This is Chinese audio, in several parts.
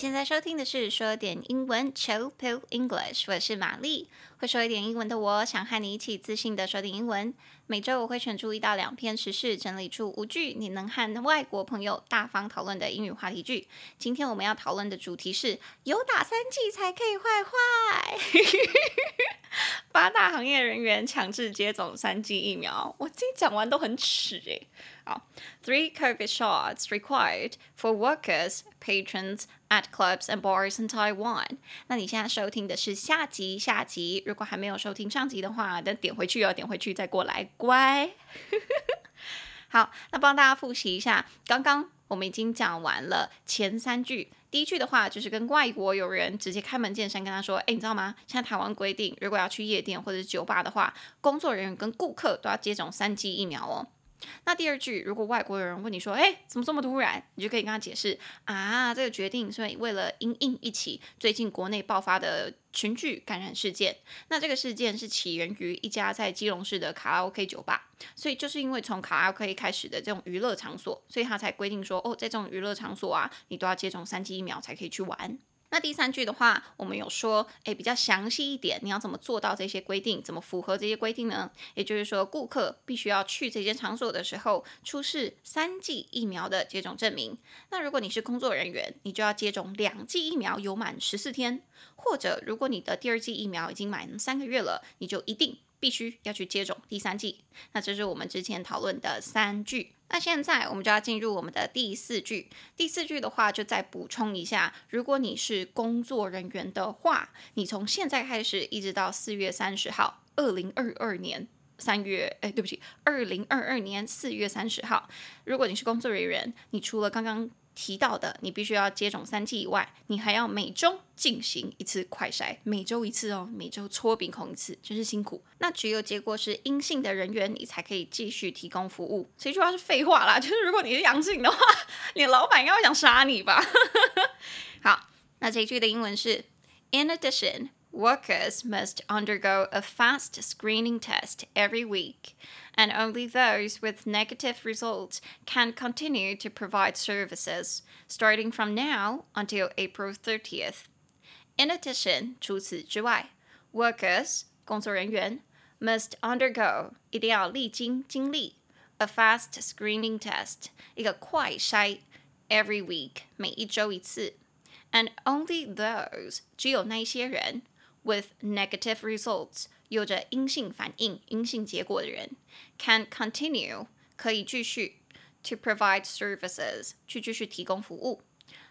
现在收听的是说点英文，Chill Pill English，我是玛丽。会说一点英文的我，想和你一起自信的说点英文。每周我会选出一到两篇时事，整理出五句你能和外国朋友大方讨论的英语话题句。今天我们要讨论的主题是：有打三剂才可以坏坏。八大行业人员强制接种三剂疫苗，我自己讲完都很耻诶。好，Three COVID shots required for workers, patrons at clubs and bars in Taiwan。那你现在收听的是下集，下集如果还没有收听上集的话，等点回去哦，点回去再过来，乖。好，那帮大家复习一下，刚刚我们已经讲完了前三句。第一句的话就是跟外国友人直接开门见山跟他说：“哎，你知道吗？现在台湾规定，如果要去夜店或者酒吧的话，工作人员跟顾客都要接种三剂疫苗哦。”那第二句，如果外国有人问你说：“哎，怎么这么突然？”你就可以跟他解释：“啊，这个决定是为了因应一起最近国内爆发的群聚感染事件。那这个事件是起源于一家在基隆市的卡拉 OK 酒吧，所以就是因为从卡拉 OK 开始的这种娱乐场所，所以他才规定说：哦，在这种娱乐场所啊，你都要接种三剂疫苗才可以去玩。”那第三句的话，我们有说，诶，比较详细一点，你要怎么做到这些规定？怎么符合这些规定呢？也就是说，顾客必须要去这间场所的时候，出示三剂疫苗的接种证明。那如果你是工作人员，你就要接种两剂疫苗，有满十四天，或者如果你的第二剂疫苗已经满三个月了，你就一定必须要去接种第三剂。那这是我们之前讨论的三句。那现在我们就要进入我们的第四句。第四句的话，就再补充一下：如果你是工作人员的话，你从现在开始一直到四月三十号，二零二二年三月，哎，对不起，二零二二年四月三十号，如果你是工作人员，你除了刚刚提到的，你必须要接种三剂以外，你还要每周进行一次快筛，每周一次哦，每周戳鼻孔一次，真是辛苦。那只有结果是阴性的人员，你才可以继续提供服务。这句话是废话啦，就是如果你是阳性的话，你老板应该会想杀你吧？好，那这一句的英文是：In addition, workers must undergo a fast screening test every week. And only those with negative results can continue to provide services, starting from now until April 30th. In addition，除此之外，workers 工作人员 must undergo 一定要历经经历 a fast screening test 一个快筛 every week 每一周一次，and only those 只有那些人 with negative results 有着阴性反应、阴性结果的人，can continue 可以继续 to provide services 去继续提供服务，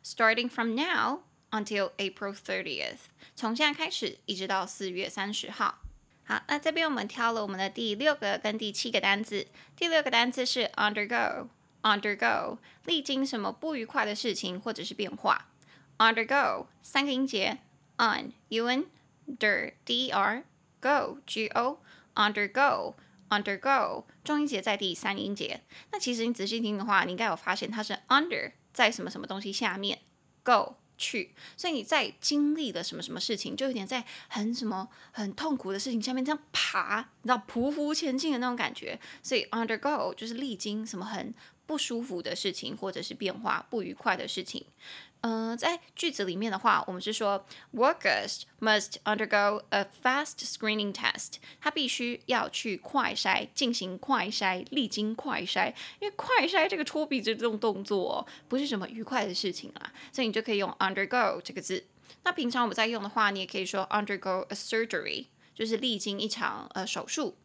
starting from now until April 30th 从现在开始一直到四月三十号。好，那这边我们挑了我们的第六个跟第七个单字。第六个单字是 undergo，undergo 历经什么不愉快的事情或者是变化。undergo 三个音节 un un der d r Go, G-O, undergo, undergo，重音节在第三音节。那其实你仔细听的话，你应该有发现它是 under 在什么什么东西下面，go 去，所以你在经历了什么什么事情，就有点在很什么很痛苦的事情下面这样爬，你知道匍匐前进的那种感觉。所以 undergo 就是历经什么很不舒服的事情，或者是变化不愉快的事情。嗯、在句子里面的话，我们是说，workers must undergo a fast screening test。他必须要去快筛，进行快筛，历经快筛。因为快筛这个戳鼻子这种动作、不是什么愉快的事情啊，所以你就可以用 undergo 这个字。那平常我们在用的话，你也可以说 undergo a surgery，就是历经一场呃手术。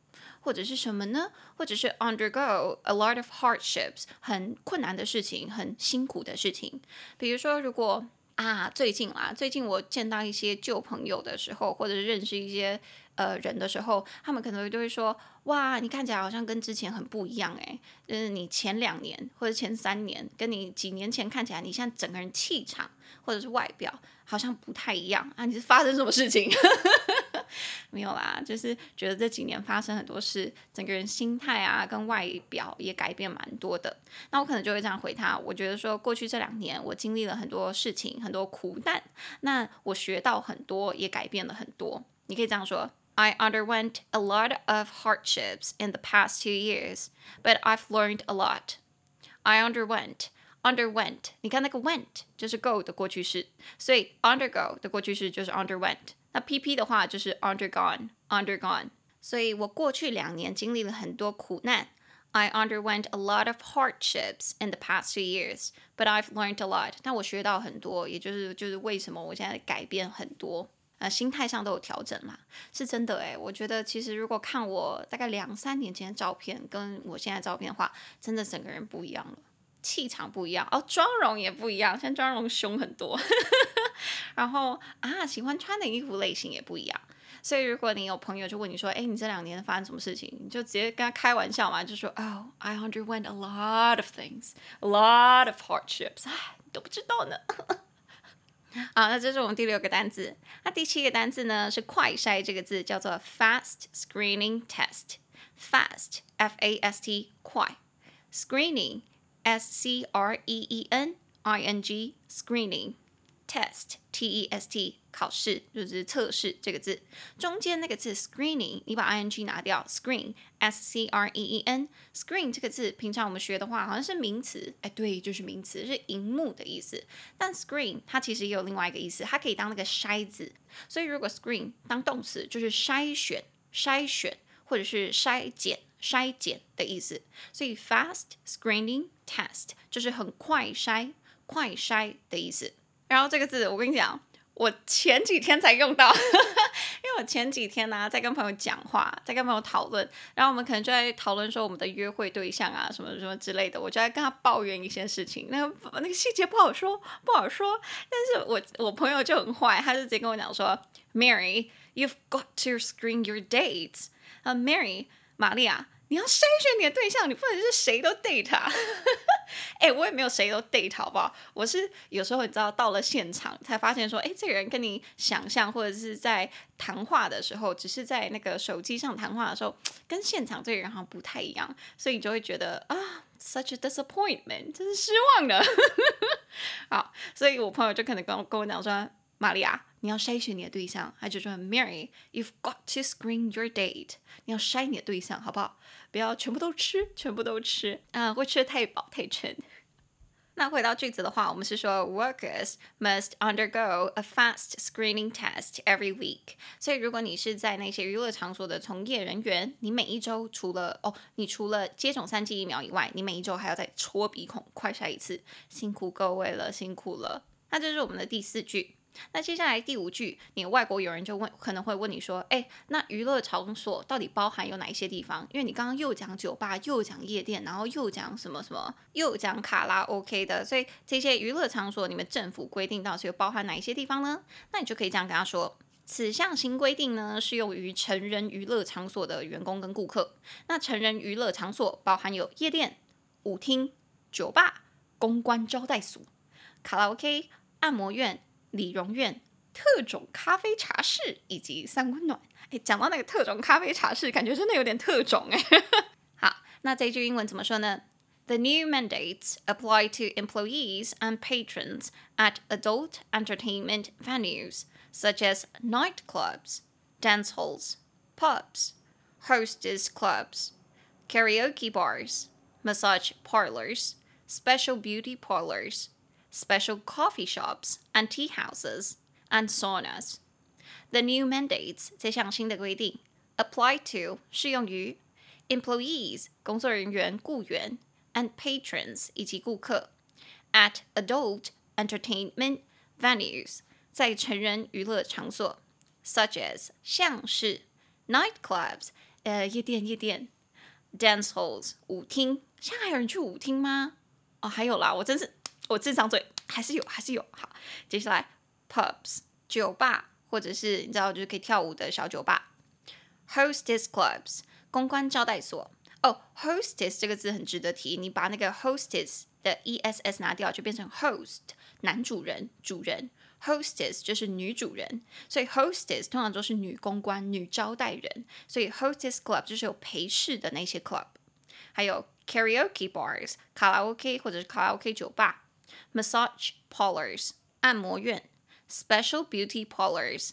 或者是什么呢？或者是 undergo a lot of hardships，很困难的事情，很辛苦的事情。比如说，如果啊，最近啦，最近我见到一些旧朋友的时候，或者是认识一些呃人的时候，他们可能就会说：哇，你看起来好像跟之前很不一样诶。就是你前两年或者前三年，跟你几年前看起来，你现在整个人气场或者是外表好像不太一样啊！你是发生什么事情？没有啦，就是觉得这几年发生很多事，整个人心态啊跟外表也改变蛮多的。那我可能就会这样回他，我觉得说过去这两年我经历了很多事情，很多苦难，那我学到很多，也改变了很多。你可以这样说：I underwent a lot of hardships in the past two years, but I've learned a lot. I underwent underwent，你看那个 went 就是 go 的过去式，所以 undergo 的过去式就是 underwent。那 pp 的话就是 undergone，undergone。所以我过去两年经历了很多苦难。I underwent a lot of hardships in the past two years, but I've learned a lot。但我学到很多，也就是就是为什么我现在改变很多，呃，心态上都有调整嘛，是真的诶，我觉得其实如果看我大概两三年前的照片，跟我现在照片的话，真的整个人不一样了，气场不一样，哦，妆容也不一样，现在妆容凶很多，然后啊，喜欢穿的衣服类型也不一样。所以，如果你有朋友就问你说：“哎，你这两年发生什么事情？”你就直接跟他开玩笑嘛，就说：“Oh, I underwent a lot of things, a lot of hardships。”哎，都不知道呢。好，那这是我们第六个单词。那第七个单字呢？是快筛这个字，叫做 fast screening test。fast, F-A-S-T，快。screening, S-C-R-E-E-N-I-N-G, screening。test t e s t 考试就是测试这个字，中间那个字 screening 你把 i n g 拿掉，screen s c r e e n screen 这个字平常我们学的话好像是名词，哎对，就是名词，是荧幕的意思。但 screen 它其实也有另外一个意思，它可以当那个筛子，所以如果 screen 当动词就是筛选、筛选或者是筛检、筛检的意思。所以 fast screening test 就是很快筛、快筛的意思。然后这个字，我跟你讲，我前几天才用到，因为我前几天呢、在跟朋友讲话，在跟朋友讨论，然后我们可能就在讨论说我们的约会对象啊，什么什么之类的，我就在跟他抱怨一些事情，那个那个细节不好说，不好说，但是我我朋友就很坏，他就直接跟我讲说，Mary，you've got to screen your dates，啊、，Mary，玛利亚。你要筛选你的对象，你不能是谁都 date 啊！哎、欸，我也没有谁都 date 好不好？我是有时候你知道到了现场才发现说，哎、欸，这个人跟你想象或者是在谈话的时候，只是在那个手机上谈话的时候，跟现场这个人好像不太一样，所以你就会觉得啊，such a disappointment，真是失望的。好，所以我朋友就可能跟我跟我讲说，玛利亚。你要筛选你的对象，他就说，Mary，you've got to screen your date。你要筛你的对象，好不好？不要全部都吃，全部都吃，啊、会吃得太饱太撑。那回到句子的话，我们是说，workers must undergo a fast screening test every week。所以，如果你是在那些娱乐场所的从业人员，你每一周除了哦，你除了接种三剂疫苗以外，你每一周还要再戳鼻孔快筛一次，辛苦各位了，辛苦了。那这是我们的第四句。那接下来第五句，你外国友人就问，可能会问你说，哎，那娱乐场所到底包含有哪一些地方？因为你刚刚又讲酒吧，又讲夜店，然后又讲什么什么，又讲卡拉 OK 的，所以这些娱乐场所，你们政府规定到底有包含哪一些地方呢？那你就可以这样跟他说，此项新规定呢，适用于成人娱乐场所的员工跟顾客。那成人娱乐场所包含有夜店、舞厅、酒吧、公关招待所、卡拉 OK、按摩院。理容院、特种咖啡茶室以及三温暖。哎，讲到那个特种咖啡茶室，感觉真的有点特种哎。好，那这句英文怎么说呢？The new mandates apply to employees and patrons at adult entertainment venues such as nightclubs, dance halls, pubs, hostess clubs, karaoke bars, massage parlors, special beauty parlors. Special coffee shops and tea houses and saunas. The new mandates 这项新的规定 apply to 适用于 employees 工作人员雇员 and patrons 以及顾客 at adult entertainment venues 在成人娱乐场所 such as 像是 nightclubs 呃夜店夜店 dance halls 舞厅，现在还有人去舞厅吗？哦，还有啦，我真是。 我这张嘴还是有，还是有。好，接下来 pubs 酒吧，或者是你知道就是可以跳舞的小酒吧。hostess clubs 公关招待所。哦，hostess 这个字很值得提，你把那个 hostess 的 ess 拿掉，就变成 host 男主人、主人。hostess 就是女主人，所以 hostess 通常都是女公关、女招待人，所以 hostess club 就是有陪侍的那些 club。还有 karaoke bars 卡拉 OK 或者是卡拉 OK 酒吧。Massage parlors 按摩院，Special beauty parlors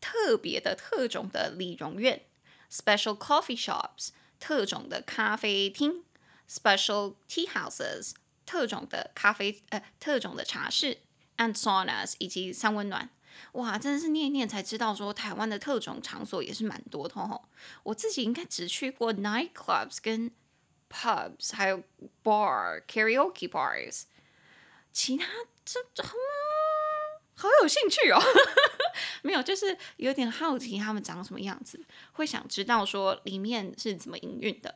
特别的特种的理容院，Special coffee shops 特种的咖啡厅，Special tea houses 特种的咖啡呃特种的茶室，and saunas 以及三温暖。哇，真的是念一念才知道，说台湾的特种场所也是蛮多的吼。我自己应该只去过 nightclubs 跟 pubs，还有 bar karaoke bars， 其他这这、嗯、好有兴趣哦。没有，就是有点好奇他们长什么样子，会想知道说里面是怎么营运的。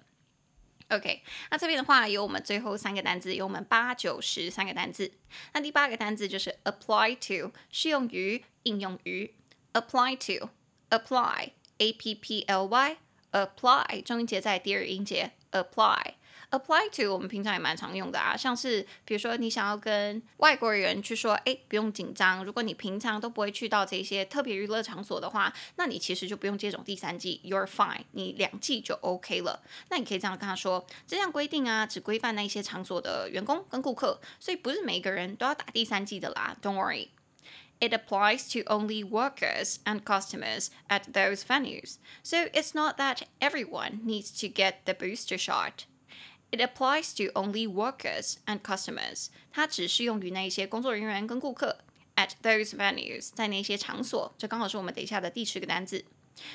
OK，那这边的话有我们最后三个单字，有我们八九十三个单字。那第八个单字就是 apply to，适用于、应用于。apply to，apply，a p p l y，apply，重音节在第二音节，apply。Apply to 我们平常也蛮常用的啊，像是比如说你想要跟外国人去说，哎，不用紧张，如果你平常都不会去到这些特别娱乐场所的话，那你其实就不用接种第三剂，You're fine，你两剂就 OK 了。那你可以这样跟他说，这项规定啊，只规范那些场所的员工跟顾客，所以不是每个人都要打第三剂的啦，Don't worry。It applies to only workers and customers at those venues, so it's not that everyone needs to get the booster shot. It applies to only workers and customers. 它只适用于那些工作人员跟顾客。At those venues，在那些场所，这刚好是我们等一下的第十个单字。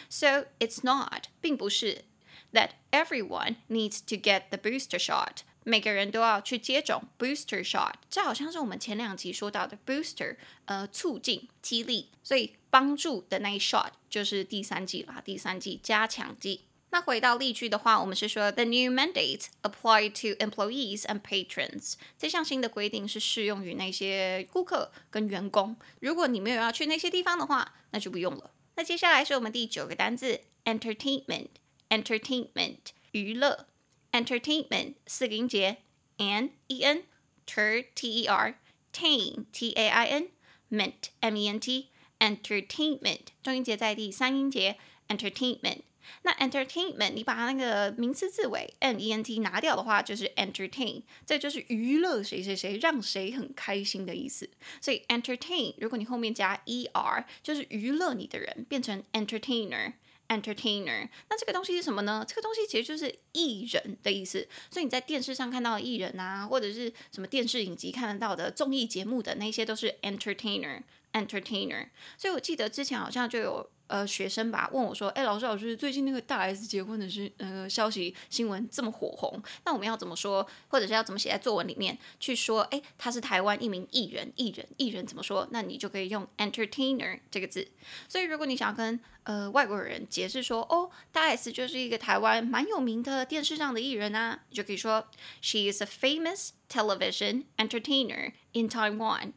So it's not，并不是 that everyone needs to get the booster shot。每个人都要去接种 booster shot。这好像是我们前两集说到的 booster，呃，促进、激励，所以帮助的那一 shot 就是第三剂啦，第三剂加强剂。 那回到例句的话，我们是说 The new mandate apply to employees and patrons。这项新的规定是适用于那些顾客跟员工。如果你没有要去那些地方的话，那就不用了。那接下来是我们第九个单字 entertainment。entertainment 娱乐。entertainment 四个音节 n e n ter t e r tain t a i n ment m e n t entertainment 重音节在第三音节 entertainment。 那 entertainment，你把那个名词字尾 n e n t 拿掉的话，就是 entertain，这就是娱乐谁谁谁，让谁很开心的意思。所以 entertain，如果你后面加 er，就是娱乐你的人，变成 entertainer。entertainer，那这个东西是什么呢？这个东西其实就是艺人的意思。所以你在电视上看到的艺人啊，或者是什么电视影集看得到的综艺节目的那些，都是 entertainer。entertainer。所以我记得之前好像就有。呃，学生吧问我说：“哎，老师，老师，最近那个大 S 结婚的是呃消息新闻这么火红，那我们要怎么说，或者是要怎么写在作文里面去说？哎，他是台湾一名艺人，艺人，艺人怎么说？那你就可以用 entertainer 这个字。所以如果你想要跟呃外国人解释说，哦，大 S 就是一个台湾蛮有名的电视上的艺人啊，你就可以说：She is a famous television entertainer in Taiwan.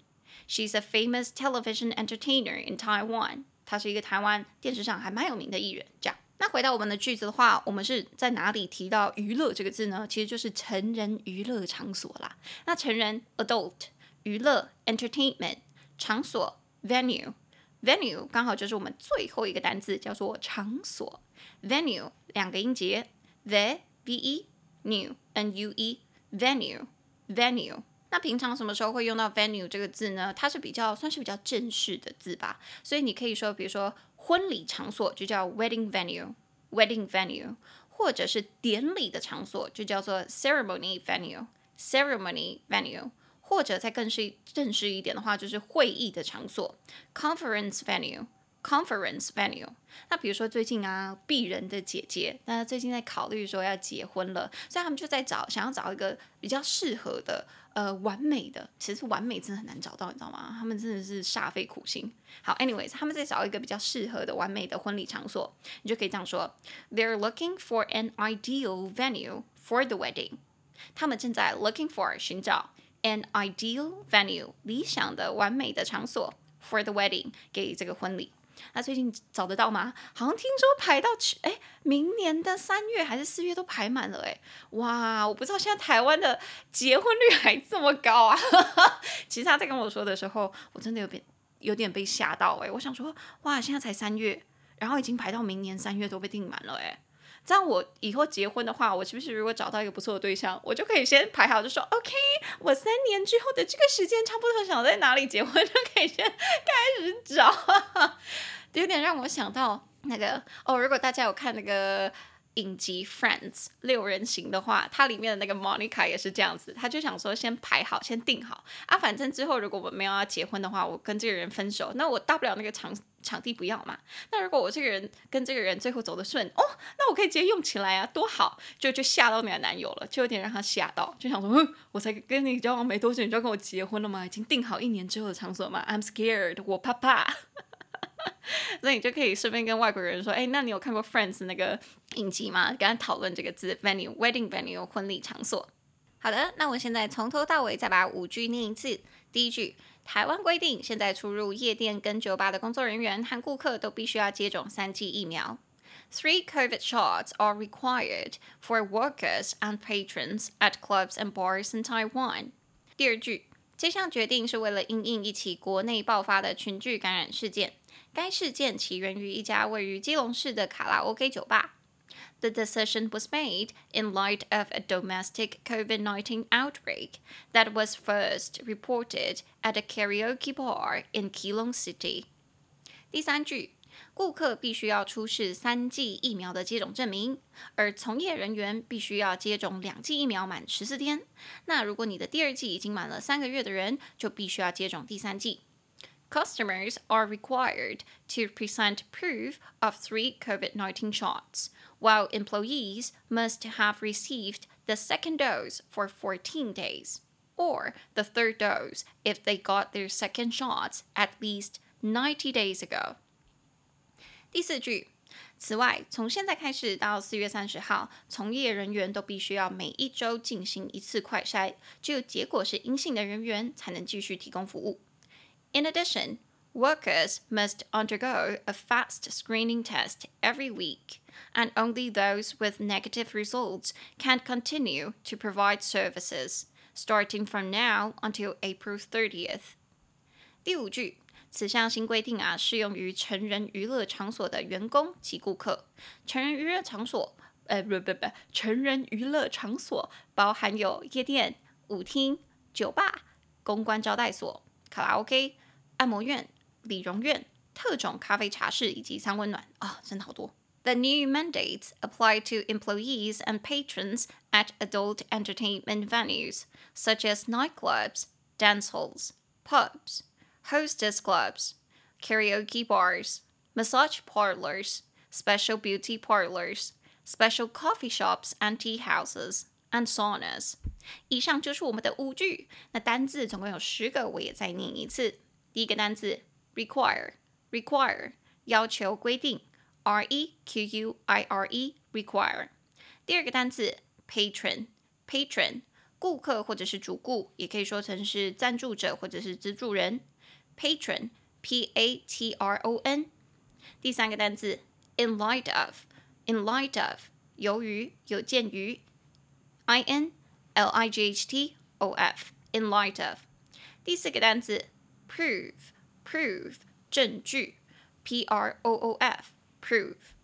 She's a famous television entertainer in Taiwan. 他是一个台湾电视上还蛮有名的艺人，这样。那回到我们的句子的话，我们是在哪里提到娱乐这个字呢？其实就是成人娱乐场所啦。那成人 adult 娱乐 entertainment 场所 venue venue 刚好就是我们最后一个单字，叫做场所 venue 两个音节 the v e new n u e venue venue。那平常什么时候会用到 venue 这个字呢？它是比较算是比较正式的字吧，所以你可以说，比如说婚礼场所就叫 wedding venue，wedding venue，或者是典礼的场所就叫做 ceremony venue，ceremony venue，或者再更是正式一点的话，就是会议的场所 conference venue。Conference venue。那比如说最近啊，鄙人的姐姐，那最近在考虑说要结婚了，所以他们就在找，想要找一个比较适合的，呃，完美的。其实完美真的很难找到，你知道吗？他们真的是煞费苦心。好，anyways，他们在找一个比较适合的完美的婚礼场所，你就可以这样说：They're looking for an ideal venue for the wedding。他们正在 looking for 寻找 an ideal venue 理想的完美的场所 for the wedding 给这个婚礼。那最近找得到吗？好像听说排到去，哎，明年的三月还是四月都排满了，哎，哇！我不知道现在台湾的结婚率还这么高啊！其实他在跟我说的时候，我真的有点有点被吓到，哎，我想说，哇，现在才三月，然后已经排到明年三月都被订满了，哎。这样我以后结婚的话，我是不是如果找到一个不错的对象，我就可以先排好，就说 OK，我三年之后的这个时间差不多想在哪里结婚，就可以先开始找，有点让我想到那个哦，如果大家有看那个影集《Friends》六人行的话，它里面的那个 Monica 也是这样子，他就想说先排好，先定好啊，反正之后如果我没有要结婚的话，我跟这个人分手，那我大不了那个场场地不要嘛。那如果我这个人跟这个人最后走得顺，哦，那我可以直接用起来啊，多好！就就吓到你的男友了，就有点让他吓到，就想说，哼，我才跟你交往没多久，你就要跟我结婚了吗？已经定好一年之后的场所吗？I'm scared，我怕怕。所以你就可以顺便跟外国人说，哎，那你有看过 Friends 那个影集吗？跟他讨论这个字 venue，wedding venue 婚礼场所。好的，那我现在从头到尾再把五句念一次。第一句，台湾规定，现在出入夜店跟酒吧的工作人员和顾客都必须要接种三剂疫苗。Three COVID shots are required for workers and patrons at clubs and bars in Taiwan。第二句，这项决定是为了因应一起国内爆发的群聚感染事件。该事件起源于一家位于基隆市的卡拉 OK 酒吧。The decision was made in light of a domestic COVID-19 outbreak that was first reported at a karaoke bar in Keelung City。第三句，顾客必须要出示三剂疫苗的接种证明，而从业人员必须要接种两剂疫苗满十四天。那如果你的第二剂已经满了三个月的人，就必须要接种第三剂。Customers are required to present proof of three COVID-19 shots, while employees must have received the second dose for 14 days, or the third dose if they got their second shots at least 90 days ago. 第四句，此外，从现在开始到四月三十号，从业人员都必须要每一周进行一次快筛，只有结果是阴性的人员才能继续提供服务。 In addition, workers must undergo a fast screening test every week, and only those with negative results can continue to provide services, starting from now until April 30th. 第五句，此项新规定啊，适用于成人娱乐场所的员工及顾客。成人娱乐场所，呃，不不不，成人娱乐场所包含有夜店、舞厅、酒吧、公关招待所、卡拉 OK。 按摩院、理容院、特种咖啡茶室以及三温暖啊、哦，真的好多。The new mandates apply to employees and patrons at adult entertainment venues such as nightclubs, dance halls, pubs, hostess clubs, karaoke bars, massage parlors, special beauty parlors, special coffee shops and tea houses, and saunas。以上就是我们的五句。那单字总共有十个，我也再念一次。 第一个单词 require，require 要求规定，r e q u i r e require。第二个单词 patron，patron 顾客或者是主顾，也可以说成是赞助者或者是资助人，patron，p a t r o n。第三个单词 in light of，in light of 由于有鉴于，i n l i g h t o f，in light of。第四个单词。prove prove 证据，p r o o f prove。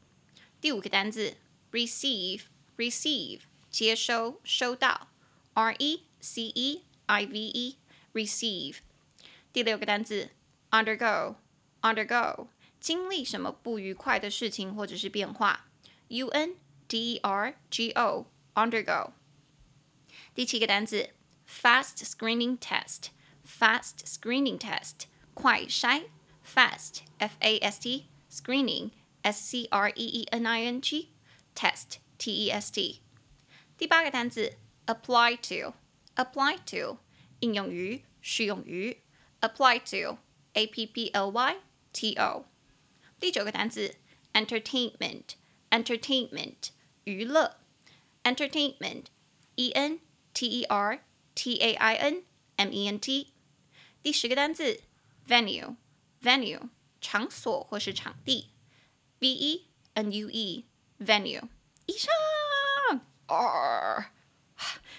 第五个单词 receive receive 接收收到，r e c e i v e receive。第六个单词 undergo undergo 经历什么不愉快的事情或者是变化，u n d e r g o undergo。第七个单词 fast screening test。 Fast screening test，快筛，fast f a s t screening s c r e e n i n g test t e s t。第八个单词 apply to apply to 应用于适用于 apply to a p p l y t o。第九个单词 entertainment entertainment 娱乐 entertainment e n t e r t a i n m e n t。 第十个单词，venue，venue，场所或是场地，v e n u e，venue。以上，啊，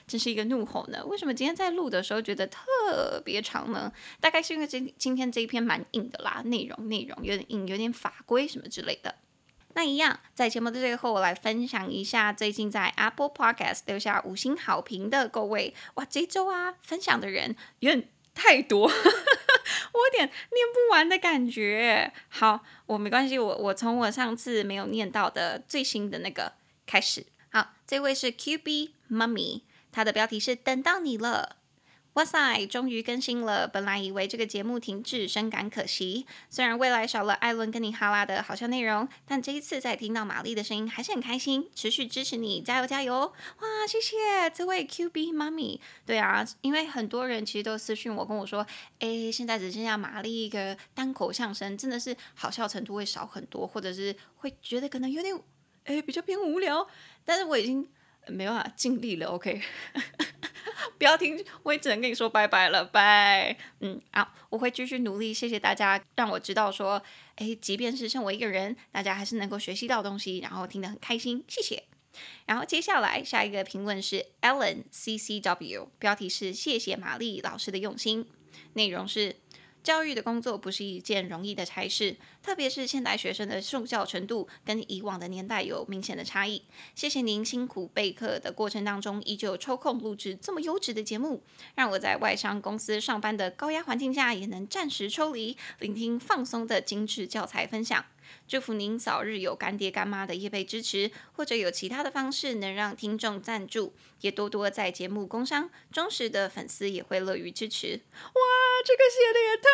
真是一个怒吼呢！为什么今天在录的时候觉得特别长呢？大概是因为今今天这一篇蛮硬的啦，内容内容有点硬，有点法规什么之类的。那一样，在节目的最后，我来分享一下最近在 Apple Podcast 留下五星好评的各位。哇，这周啊，分享的人有点。太多，我有点念不完的感觉。好，我没关系，我我从我上次没有念到的最新的那个开始。好，这位是 QB Mummy，他的标题是等到你了。哇塞，终于更新了！本来以为这个节目停滞，深感可惜。虽然未来少了艾伦跟你哈拉的好笑内容，但这一次再听到玛丽的声音，还是很开心。持续支持你，加油加油！哇，谢谢这位 QB 妈咪。对啊，因为很多人其实都私讯我跟我说，哎，现在只剩下玛丽一个单口相声，真的是好笑程度会少很多，或者是会觉得可能有点哎比较偏无聊。但是我已经没办法尽力了，OK。不要听，我也只能跟你说拜拜了，拜。嗯，好，我会继续努力。谢谢大家，让我知道说，诶，即便是剩我一个人，大家还是能够学习到东西，然后听得很开心。谢谢。然后接下来下一个评论是 Ellen CCW，标题是谢谢玛丽老师的用心，内容是。教育的工作不是一件容易的差事，特别是现代学生的受教程度跟以往的年代有明显的差异。谢谢您辛苦备课的过程当中，依旧抽空录制这么优质的节目，让我在外商公司上班的高压环境下也能暂时抽离，聆听放松的精致教材分享。祝福您早日有干爹干妈的业配支持，或者有其他的方式能让听众赞助，也多多在节目工商，忠实的粉丝也会乐于支持。哇，这个写的也太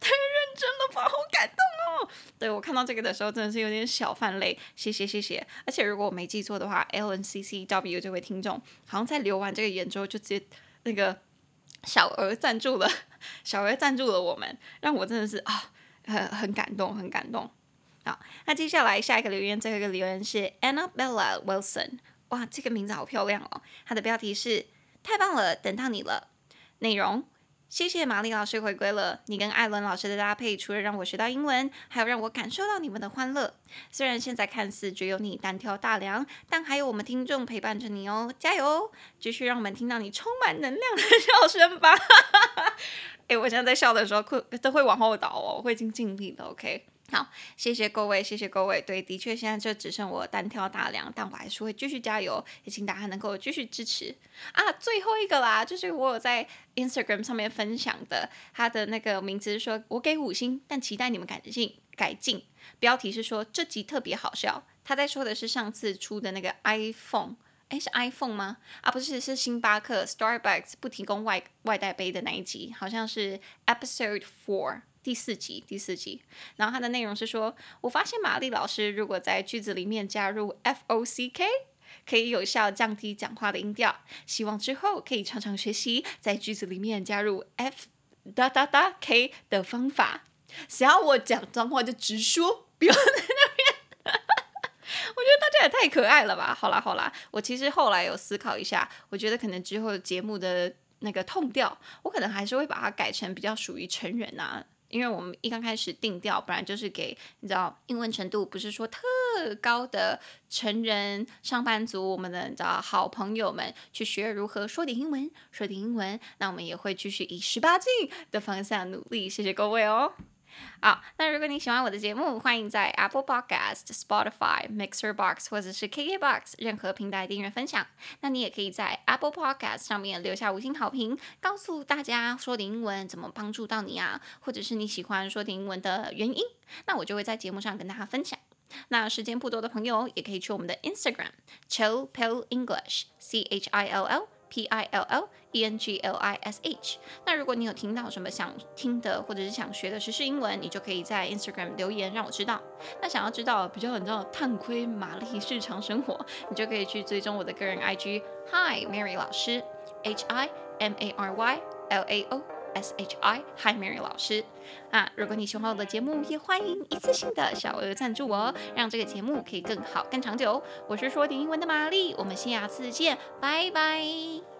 太认真了吧，好感动哦！对，我看到这个的时候真的是有点小泛泪，谢谢谢谢。而且如果我没记错的话，LNCCW 这位听众好像在留完这个言之后就直接那个小额赞助了，小额赞助了我们，让我真的是啊很很感动，很感动。好，那接下来下一个留言，最后一个留言是 Annabella Wilson。哇，这个名字好漂亮哦！它的标题是太棒了，等到你了。内容：谢谢玛丽老师回归了。你跟艾伦老师的搭配，除了让我学到英文，还有让我感受到你们的欢乐。虽然现在看似只有你单挑大梁，但还有我们听众陪伴着你哦，加油！继续让我们听到你充满能量的笑声吧。哎，我现在在笑的时候，会都会往后倒哦，我会尽尽力的，OK。好，谢谢各位，谢谢各位。对，的确，现在就只剩我单挑大梁，但我还是会继续加油，也请大家能够继续支持啊。最后一个啦，就是我有在 Instagram 上面分享的，他的那个名字是说，我给五星，但期待你们改进改进。标题是说这集特别好笑，他在说的是上次出的那个 iPhone，诶，是 iPhone 吗？啊，不是，是星巴克 Starbucks 不提供外外带杯的那一集，好像是 Episode Four。第四集，第四集，然后它的内容是说，我发现玛丽老师如果在句子里面加入 f o c k，可以有效降低讲话的音调。希望之后可以常常学习在句子里面加入 f 哒哒哒 k 的方法。想要我讲脏话就直说，不要在那边。我觉得大家也太可爱了吧！好啦好啦，我其实后来有思考一下，我觉得可能之后节目的那个痛调，我可能还是会把它改成比较属于成人啊。因为我们一刚开始定调，本来就是给你知道英文程度不是说特高的成人上班族，我们的你知道好朋友们去学如何说点英文，说点英文，那我们也会继续以十八禁的方向努力。谢谢各位哦。好，那如果你喜欢我的节目，欢迎在 Apple Podcast、Spotify、Mixer Box 或者是 KKBox 任何平台订阅分享。那你也可以在 Apple Podcast 上面留下五星好评，告诉大家说点英文怎么帮助到你啊，或者是你喜欢说点英文的原因，那我就会在节目上跟大家分享。那时间不多的朋友，也可以去我们的 Instagram Chill Pill English C H I L L。P I L L E N G L I S H。那如果你有听到什么想听的，或者是想学的时事英文，你就可以在 Instagram 留言让我知道。那想要知道比较你知道探窥玛丽日常生活，你就可以去追踪我的个人 IG Hi Mary 老师 H I M A R Y L A O S H I Hi Mary 老师。啊，如果你喜欢我的节目，也欢迎一次性的小额赞助我哦，让这个节目可以更好、更长久。我是说点英文的玛丽，我们下次见，拜拜。